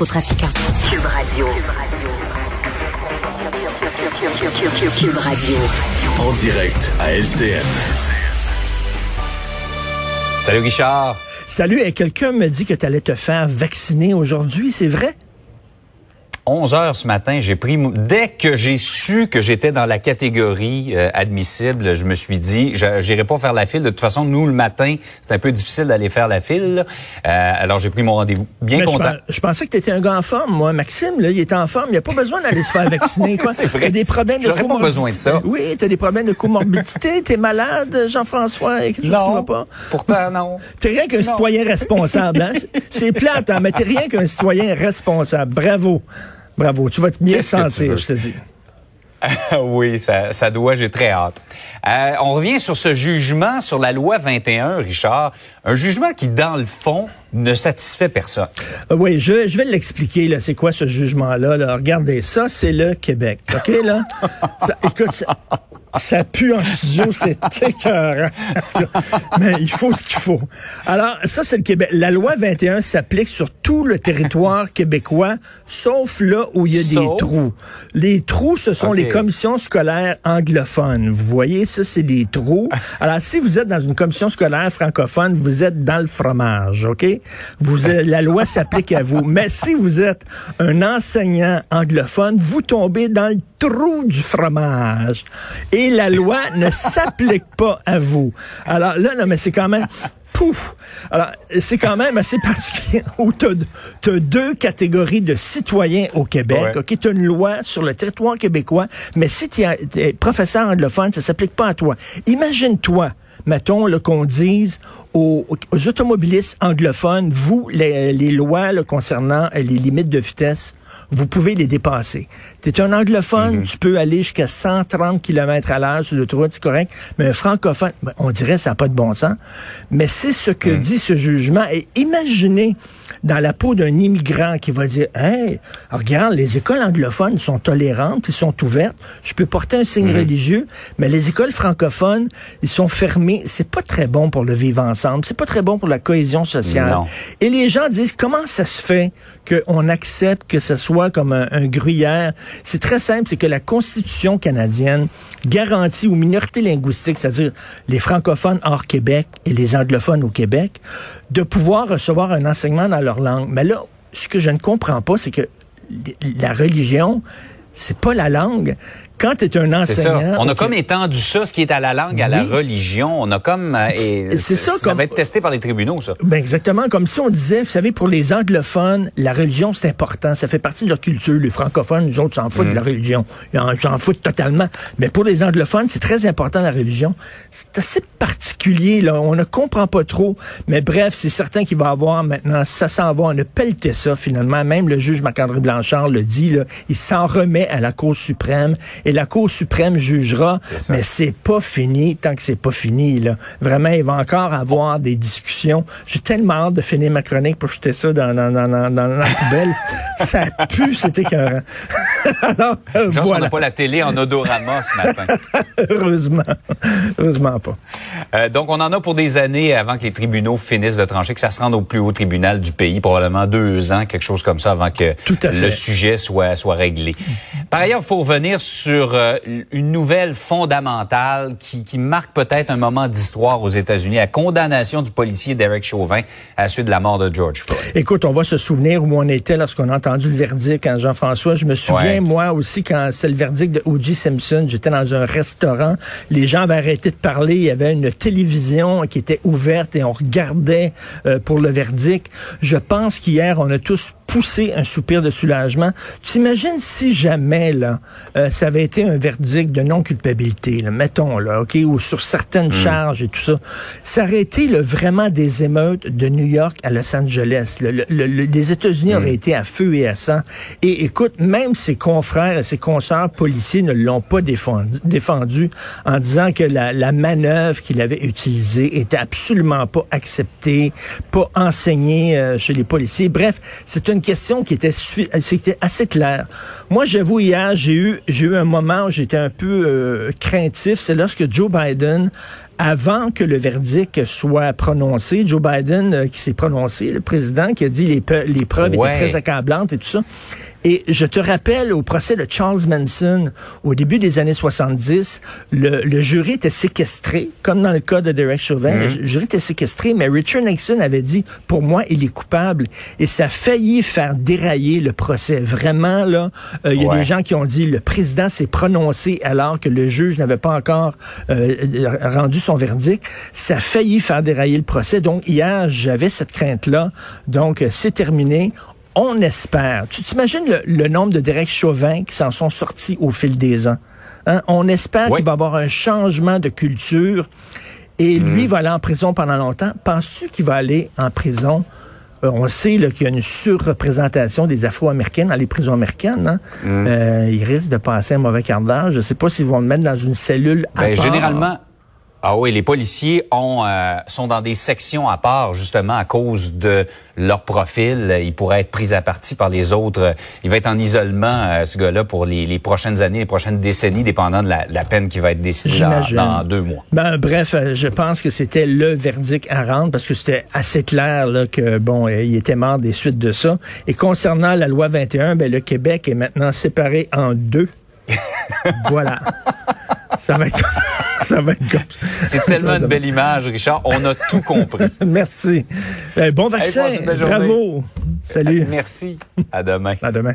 narcotrafiquants. Cube Radio. Cube Radio. En direct à LCN. Salut Richard. Salut, et quelqu'un me dit que tu allais te faire vacciner aujourd'hui, c'est vrai? 11 heures ce matin, j'ai pris dès que j'ai su que j'étais dans la catégorie euh, admissible, je me suis dit j'irai pas faire la file. De toute façon, nous le matin, c'est un peu difficile d'aller faire la file. Euh, alors j'ai pris mon rendez-vous. Bien content. Je, pensais que tu étais un gars en forme, moi, Maxime. Là, il est en forme. Il n'y a pas besoin d'aller se faire vacciner. Quoi. c'est vrai. des problèmes de pas besoin de ça. Oui, tu as des problèmes de comorbidité. tu es malade, Jean-François. Quelque chose qui va pas? Pourtant non. T'es rien qu'un citoyen responsable. Hein? C'est plate, hein, mais t'es rien qu'un citoyen responsable. Bravo. Bravo. Tu vas te mieux sentir, je te dis. oui, ça, ça doit, j'ai très hâte. Euh, on revient sur ce jugement sur la loi 21, Richard. Un jugement qui, dans le fond, ne satisfait personne. Euh, oui, je, je vais l'expliquer. Là, c'est quoi ce jugement-là là? Regardez, ça, c'est le Québec. Ok, là? écoute, ça, ça pue en studio, c'est écœurant. Mais il faut ce qu'il faut. Alors, ça, c'est le Québec. La loi 21 s'applique sur tout le territoire québécois, sauf là où il y a des trous. Les trous, ce sont les commissions scolaires anglophones. Vous voyez, ça, c'est des trous. Alors, si vous êtes dans une commission scolaire francophone, vous êtes dans le fromage, OK? Vous, la loi s'applique à vous. Mais si vous êtes un enseignant anglophone, vous tombez dans le trou du fromage. Et la loi ne s'applique pas à vous. Alors là, non, mais c'est quand même... Pouf! Alors, c'est quand même assez particulier où tu as, deux catégories de citoyens au Québec. OK, tu as une loi sur le territoire québécois, mais si tu es professeur anglophone, ça s'applique pas à toi. Imagine-toi, mettons, qu'on dise aux, automobilistes anglophones, vous, les, lois concernant les limites de vitesse, vous pouvez les dépasser. Tu es un anglophone, mhm. tu peux aller jusqu'à 130 km à l'heure sur l'autoroute, c'est correct, mais un francophone, ben, on dirait ça n'a pas de bon sens. Mais c'est ce que mhm. dit ce jugement. Et imaginez dans la peau d'un immigrant qui va dire, hey, regarde, les écoles anglophones sont tolérantes, ils sont ouvertes, je peux porter un signe mhm. religieux, mais les écoles francophones, ils sont fermées. C'est pas très bon pour le vivre ensemble, c'est pas très bon pour la cohésion sociale. Et les gens disent, comment ça se fait qu'on accepte que ce soit comme un, gruyère? C'est très simple, c'est que la Constitution canadienne garantit aux minorités linguistiques, c'est-à-dire les francophones hors Québec et les anglophones au Québec, de pouvoir recevoir un enseignement dans leur langue. Mais là, ce que je ne comprends pas, c'est que la religion, c'est pas la langue quand tu es un enseignant... On a comme étendu ça, ce qui est à la langue, à la religion. On a comme... Euh, c'est ça, ça va être testé par les tribunaux, ça. Ben exactement. Comme si on disait, vous savez, pour les anglophones, la religion, c'est important. Ça fait partie de leur culture. Les francophones, nous autres, s'en foutent de la mm. religion. Ils s'en foutent totalement. Mais pour les anglophones, c'est très important, la religion. C'est assez particulier, là. On ne comprend pas trop. Mais bref, c'est certain qu'il va avoir maintenant, ça s'en va, on a pelleté ça, finalement. Même le juge Marc-André Blanchard le dit, là. Il s'en remet à la Cour suprême et la Cour suprême jugera, mais c'est pas fini tant que c'est pas fini. Là. Vraiment, il va encore avoir des discussions. J'ai tellement hâte de finir ma chronique pour jeter ça dans, dans, dans, dans la poubelle. ça pue, c'était écœurant. Alors, euh, voilà. on n'a pas la télé en odorama ce matin. Heureusement. Heureusement pas. Euh, donc, on en a pour des années avant que les tribunaux finissent de trancher, que ça se rende au plus haut tribunal du pays, probablement deux ans, quelque chose comme ça, avant que le sujet soit, soit réglé. Par ailleurs, il faut revenir sur euh, une nouvelle fondamentale qui, qui marque peut-être un moment d'histoire aux États-Unis, la condamnation du policier Derek Chauvin à la suite de la mort de George Floyd. Écoute, on va se souvenir où on était lorsqu'on a entendu le verdict, quand Jean-François. Je me souviens, moi aussi, quand c'est le verdict de O.J. Simpson, j'étais dans un restaurant, les gens avaient arrêté de parler, il y avait une télévision qui était ouverte et on regardait euh, pour le verdict. Je pense qu'hier, on a tous poussé un soupir de soulagement. Tu imagines si jamais là, euh, ça avait été un verdict de non-culpabilité, mettons, là, OK, ou sur certaines hmm. charges et tout ça, ça aurait été le, vraiment des émeutes de New York à Los Angeles. Le, les États-Unis auraient hmm. été à feu et à sang. Et écoute, même ses confrères et ses consoeurs policiers ne l'ont pas défendu, défendu en disant que la, la manœuvre qu'il avait utilisée était absolument pas acceptée, pas enseignée euh, chez les policiers. Bref, c'est une question qui était, assez claire. Moi, j'avoue, hier, j'ai eu, j'ai eu un moment où j'étais un peu euh, craintif, c'est lorsque Joe Biden avant que le verdict soit prononcé, Joe Biden euh, qui s'est prononcé, le président qui a dit les, les preuves étaient très accablantes et tout ça. Et je te rappelle au procès de Charles Manson, au début des années 70, le, le jury était séquestré, comme dans le cas de Derek Chauvin, le mhm. jury était séquestré, mais Richard Nixon avait dit, pour moi, il est coupable. Et ça a failli faire dérailler le procès. Vraiment, là, euh, il y a des gens qui ont dit, le président s'est prononcé alors que le juge n'avait pas encore euh, rendu son verdict. Ça a failli faire dérailler le procès. Donc, hier, j'avais cette crainte-là. Donc, c'est terminé on espère. Tu t'imagines le, nombre de Derek Chauvin qui s'en sont sortis au fil des ans? Hein? On espère qu'il va y avoir un changement de culture et hmm. lui va aller en prison pendant longtemps. Penses-tu qu'il va aller en prison? Euh, on sait qu'il y a une surreprésentation des Afro-Américains dans les prisons américaines. Hein? Hmm. Euh, il risque de passer un mauvais quart d'heure. Je ne sais pas s'ils vont le mettre dans une cellule à ben, Généralement, ah oui, les policiers ont, euh, sont dans des sections à part, justement, à cause de leur profil. Ils pourraient être pris à partie par les autres. Il va être en isolement, euh, ce gars-là, pour les, les, prochaines années, les prochaines décennies, dépendant de la, la peine qui va être décidée dans, deux mois. Ben, bref, euh, je pense que c'était le verdict à rendre, parce que c'était assez clair là, que, bon, il était mort des suites de ça. Et concernant la loi 21, ben, le Québec est maintenant séparé en deux. voilà. Ça va être... ça va être comme C'est tellement une belle image, Richard. On a tout compris. Merci. Euh, bon vaccin. Bravo. Salut. Merci. À demain. À demain.